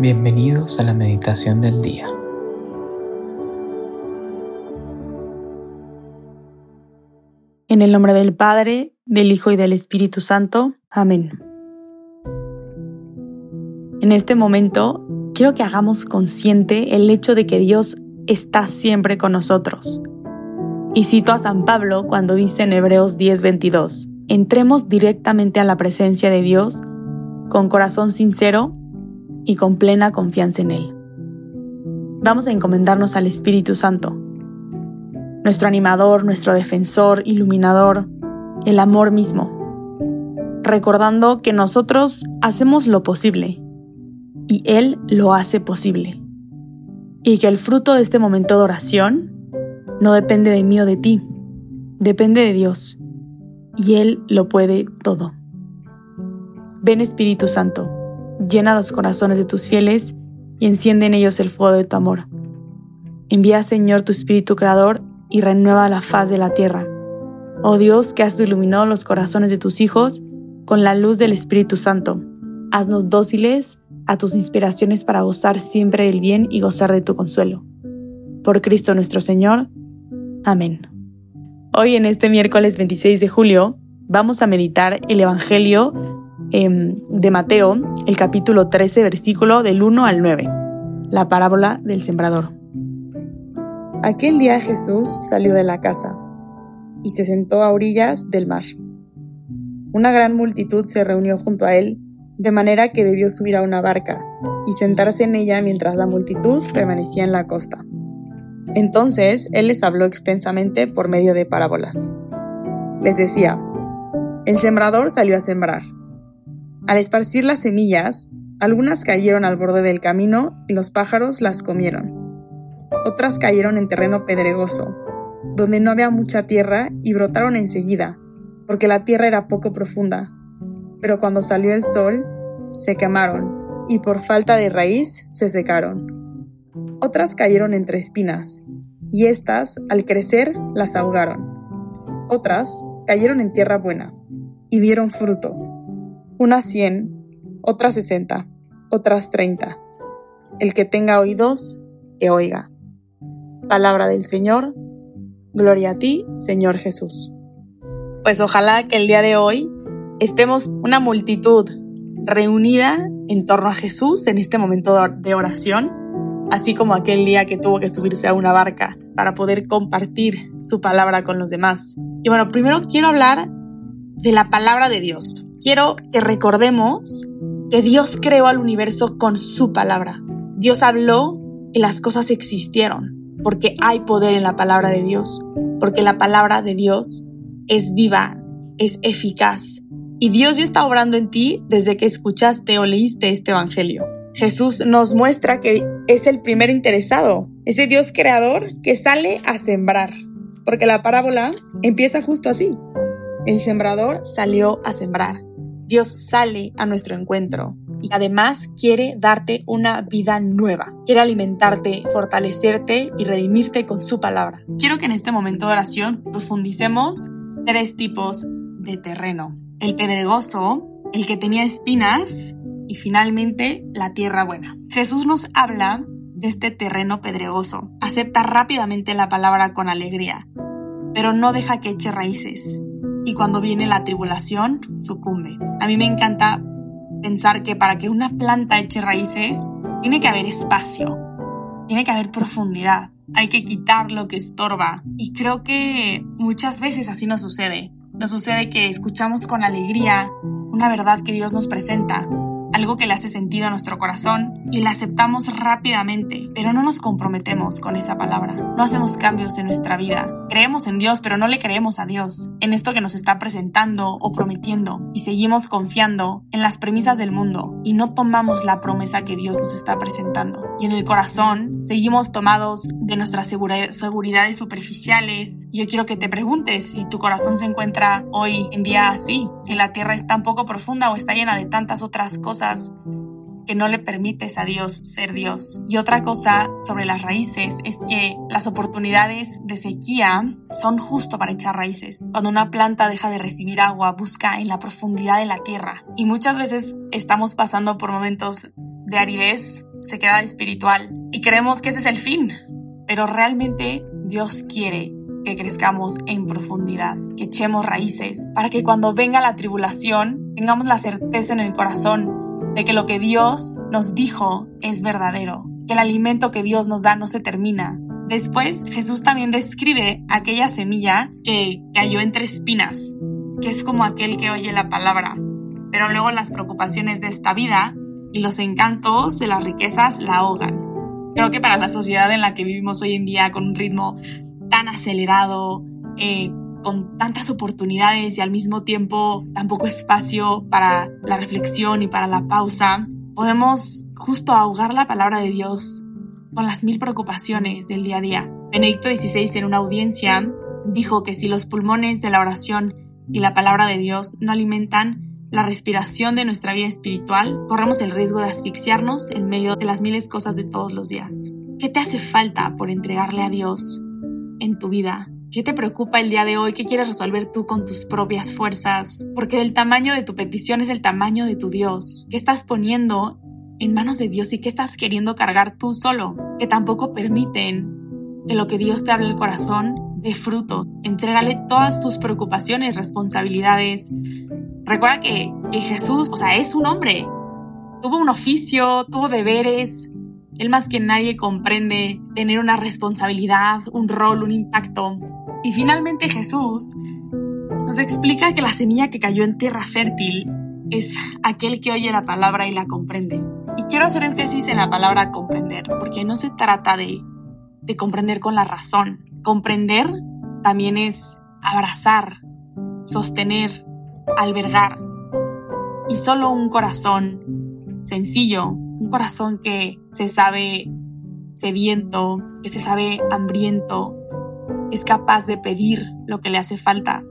Bienvenidos a la meditación del día. En el nombre del Padre, del Hijo y del Espíritu Santo. Amén. En este momento, quiero que hagamos consciente el hecho de que Dios está siempre con nosotros. Y cito a San Pablo cuando dice en Hebreos 10:22, entremos directamente a la presencia de Dios con corazón sincero y con plena confianza en Él. Vamos a encomendarnos al Espíritu Santo, nuestro animador, nuestro defensor, iluminador, el amor mismo, recordando que nosotros hacemos lo posible y Él lo hace posible, y que el fruto de este momento de oración no depende de mí o de ti, depende de Dios, y Él lo puede todo. Ven Espíritu Santo llena los corazones de tus fieles y enciende en ellos el fuego de tu amor. Envía, Señor, tu Espíritu Creador y renueva la faz de la tierra. Oh Dios, que has iluminado los corazones de tus hijos con la luz del Espíritu Santo, haznos dóciles a tus inspiraciones para gozar siempre del bien y gozar de tu consuelo. Por Cristo nuestro Señor. Amén. Hoy en este miércoles 26 de julio vamos a meditar el Evangelio Em, de Mateo, el capítulo 13, versículo del 1 al 9, la parábola del sembrador. Aquel día Jesús salió de la casa y se sentó a orillas del mar. Una gran multitud se reunió junto a él, de manera que debió subir a una barca y sentarse en ella mientras la multitud permanecía en la costa. Entonces él les habló extensamente por medio de parábolas. Les decía, el sembrador salió a sembrar. Al esparcir las semillas, algunas cayeron al borde del camino y los pájaros las comieron. Otras cayeron en terreno pedregoso, donde no había mucha tierra y brotaron enseguida, porque la tierra era poco profunda. Pero cuando salió el sol, se quemaron y por falta de raíz se secaron. Otras cayeron entre espinas, y éstas, al crecer, las ahogaron. Otras cayeron en tierra buena, y dieron fruto unas cien, otras sesenta, otras treinta. El que tenga oídos, que oiga. Palabra del Señor, gloria a ti, Señor Jesús. Pues ojalá que el día de hoy estemos una multitud reunida en torno a Jesús en este momento de oración, así como aquel día que tuvo que subirse a una barca para poder compartir su palabra con los demás. Y bueno, primero quiero hablar de la palabra de Dios quiero que recordemos que Dios creó al universo con su palabra. Dios habló y las cosas existieron, porque hay poder en la palabra de Dios, porque la palabra de Dios es viva, es eficaz. Y Dios ya está obrando en ti desde que escuchaste o leíste este Evangelio. Jesús nos muestra que es el primer interesado, ese Dios creador que sale a sembrar, porque la parábola empieza justo así. El sembrador salió a sembrar. Dios sale a nuestro encuentro y además quiere darte una vida nueva. Quiere alimentarte, fortalecerte y redimirte con su palabra. Quiero que en este momento de oración profundicemos tres tipos de terreno. El pedregoso, el que tenía espinas y finalmente la tierra buena. Jesús nos habla de este terreno pedregoso. Acepta rápidamente la palabra con alegría, pero no deja que eche raíces y cuando viene la tribulación sucumbe. A mí me encanta pensar que para que una planta eche raíces, tiene que haber espacio, tiene que haber profundidad, hay que quitar lo que estorba. Y creo que muchas veces así nos sucede. Nos sucede que escuchamos con alegría una verdad que Dios nos presenta, algo que le hace sentido a nuestro corazón y la aceptamos rápidamente, pero no nos comprometemos con esa palabra. No hacemos cambios en nuestra vida. Creemos en Dios, pero no le creemos a Dios, en esto que nos está presentando o prometiendo, y seguimos confiando en las premisas del mundo y no tomamos la promesa que Dios nos está presentando. Y en el corazón seguimos tomados de nuestras seguridades superficiales. Yo quiero que te preguntes si tu corazón se encuentra hoy en día así, si la tierra es tan poco profunda o está llena de tantas otras cosas que no le permites a Dios ser Dios. Y otra cosa sobre las raíces es que las oportunidades de sequía son justo para echar raíces. Cuando una planta deja de recibir agua, busca en la profundidad de la tierra. Y muchas veces estamos pasando por momentos de aridez sequedad espiritual y creemos que ese es el fin, pero realmente Dios quiere que crezcamos en profundidad, que echemos raíces, para que cuando venga la tribulación tengamos la certeza en el corazón de que lo que Dios nos dijo es verdadero, que el alimento que Dios nos da no se termina. Después Jesús también describe aquella semilla que cayó entre espinas, que es como aquel que oye la palabra, pero luego las preocupaciones de esta vida y los encantos de las riquezas la ahogan. Creo que para la sociedad en la que vivimos hoy en día, con un ritmo tan acelerado, eh, con tantas oportunidades y al mismo tiempo tan poco espacio para la reflexión y para la pausa, podemos justo ahogar la palabra de Dios con las mil preocupaciones del día a día. Benedicto XVI en una audiencia dijo que si los pulmones de la oración y la palabra de Dios no alimentan la respiración de nuestra vida espiritual, corremos el riesgo de asfixiarnos en medio de las miles cosas de todos los días. ¿Qué te hace falta por entregarle a Dios en tu vida? ¿Qué te preocupa el día de hoy? ¿Qué quieres resolver tú con tus propias fuerzas? Porque el tamaño de tu petición es el tamaño de tu Dios. ¿Qué estás poniendo en manos de Dios y qué estás queriendo cargar tú solo? Que tampoco permiten que lo que Dios te hable el corazón de fruto. Entrégale todas tus preocupaciones, responsabilidades. Recuerda que, Jesús, o sea, es un hombre. Tuvo un oficio, tuvo deberes, él más que nadie comprende tener una responsabilidad, un rol, un impacto. Y finalmente Jesús nos explica que la semilla que cayó en tierra fértil es aquel que oye la palabra y la comprende. Y quiero hacer énfasis en la palabra comprender, porque no se trata de, de comprender con la razón. Comprender también es abrazar, sostener, albergar. Y solo un corazón sencillo, un corazón que se sabe sediento, que se sabe hambriento, es capaz de pedir lo que le hace falta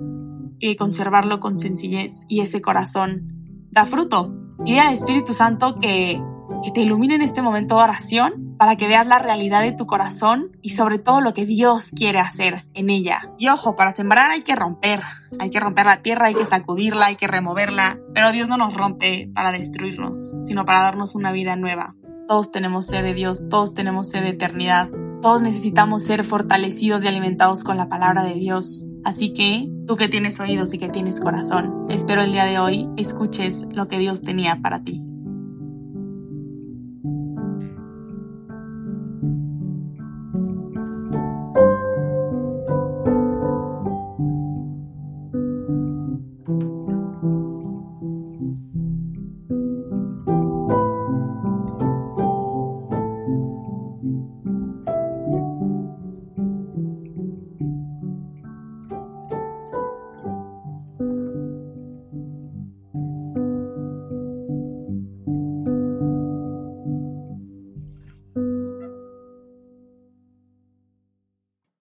y conservarlo con sencillez. Y ese corazón da fruto. Y al Espíritu Santo que, que te ilumine en este momento de oración para que veas la realidad de tu corazón y sobre todo lo que Dios quiere hacer en ella. Y ojo, para sembrar hay que romper, hay que romper la tierra, hay que sacudirla, hay que removerla, pero Dios no nos rompe para destruirnos, sino para darnos una vida nueva. Todos tenemos sed de Dios, todos tenemos sed de eternidad, todos necesitamos ser fortalecidos y alimentados con la palabra de Dios. Así que tú que tienes oídos y que tienes corazón, espero el día de hoy escuches lo que Dios tenía para ti.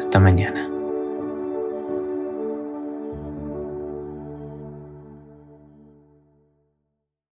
Hasta mañana.